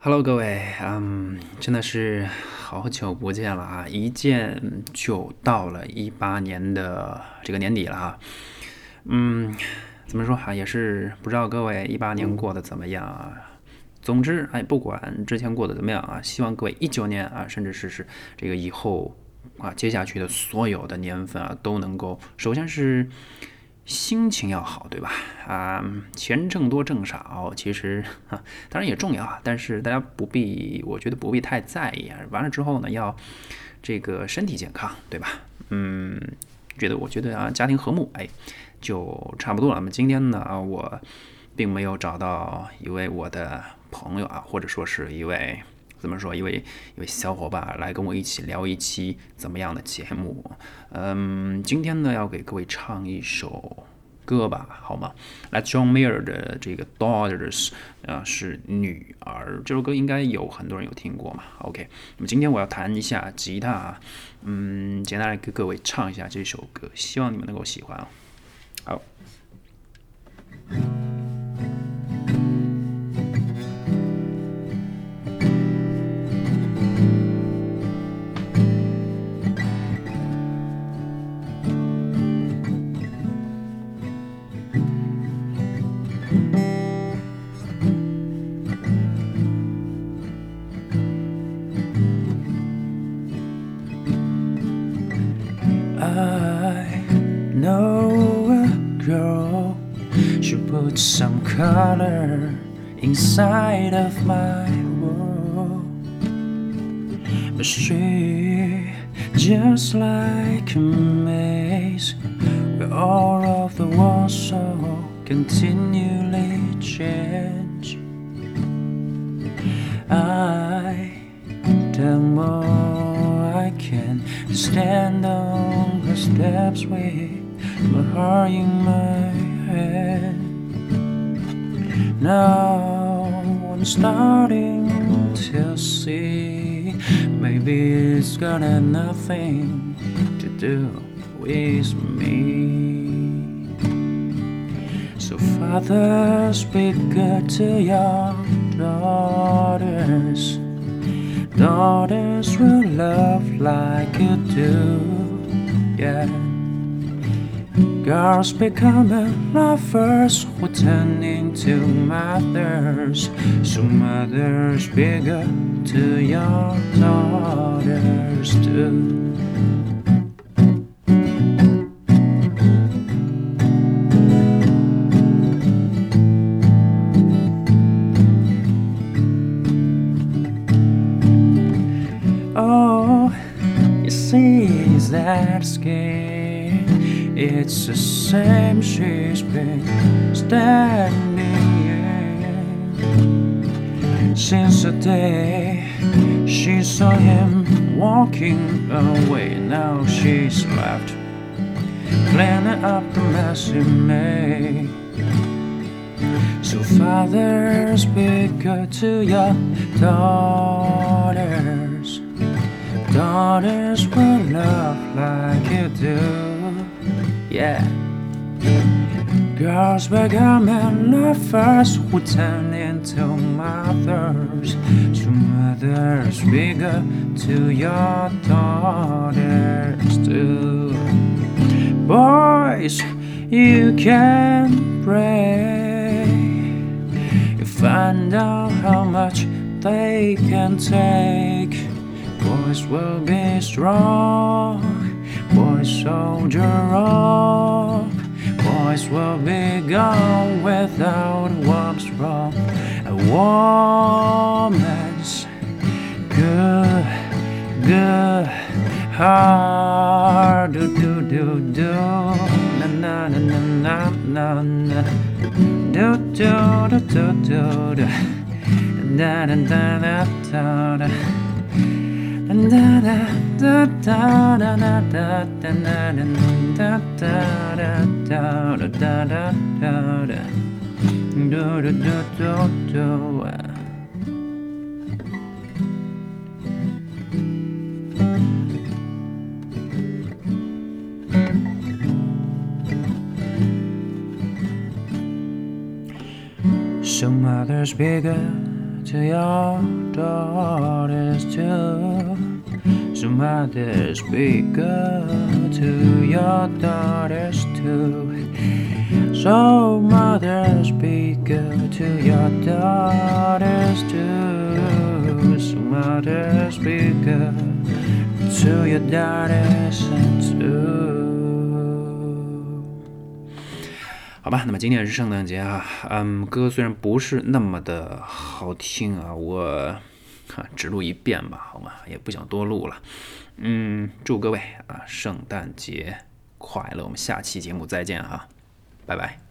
Hello，各位，嗯，真的是好久不见了啊！一见就到了一八年的这个年底了啊。嗯，怎么说啊？也是不知道各位一八年过得怎么样啊？总之，哎，不管之前过得怎么样啊，希望各位一九年啊，甚至是是这个以后啊，接下去的所有的年份啊，都能够，首先是。心情要好，对吧？啊，钱挣多挣少，其实啊，当然也重要啊。但是大家不必，我觉得不必太在意啊。完了之后呢，要这个身体健康，对吧？嗯，觉得我觉得啊，家庭和睦，哎，就差不多了。那么今天呢，我并没有找到一位我的朋友啊，或者说是一位。怎么说？一位一位小伙伴来跟我一起聊一期怎么样的节目？嗯，今天呢要给各位唱一首歌吧，好吗？来，John Mayer 的这个 Daughters 啊，是女儿。这首歌应该有很多人有听过嘛？OK，那么今天我要弹一下吉他，啊，嗯，简单来给各位唱一下这首歌，希望你们能够喜欢啊。好。Put some color inside of my world. But she just like a maze where all of the walls so continually change. I, the more I can stand on steps with my heart in my head. Now I'm starting to see maybe it's got nothing to do with me. So, fathers, be good to your daughters. Daughters will love like you do, yeah. Girls becoming lovers who turn into mothers. So mothers bigger to your daughters too. Oh, you see that skin it's the same she's been standing in since the day she saw him walking away. Now she's left cleaning up the mess he made. So, fathers, be good to your daughters. Daughters will love like you do yeah. Girls becoming lovers who turn into mothers. So mothers bigger to your daughters too. Boys, you can pray. You find out how much they can take. Boys will be strong Boys, soldier on. Boys will be gone without what's wrong. A woman's good, good heart. Do, do, do, do. Na, na, na, na, na, na. Do, do, do, do, do, do. Da, da, da, da, da, Some others bigger to your daughters too. So mothers be good to your daughters too. So mothers be good to your daughters too. So mothers be good to your daughters too. 好吧，那么今天是圣诞节啊，嗯，歌虽然不是那么的好听啊，我只录一遍吧，好吗？也不想多录了，嗯，祝各位啊，圣诞节快乐！我们下期节目再见哈，拜拜。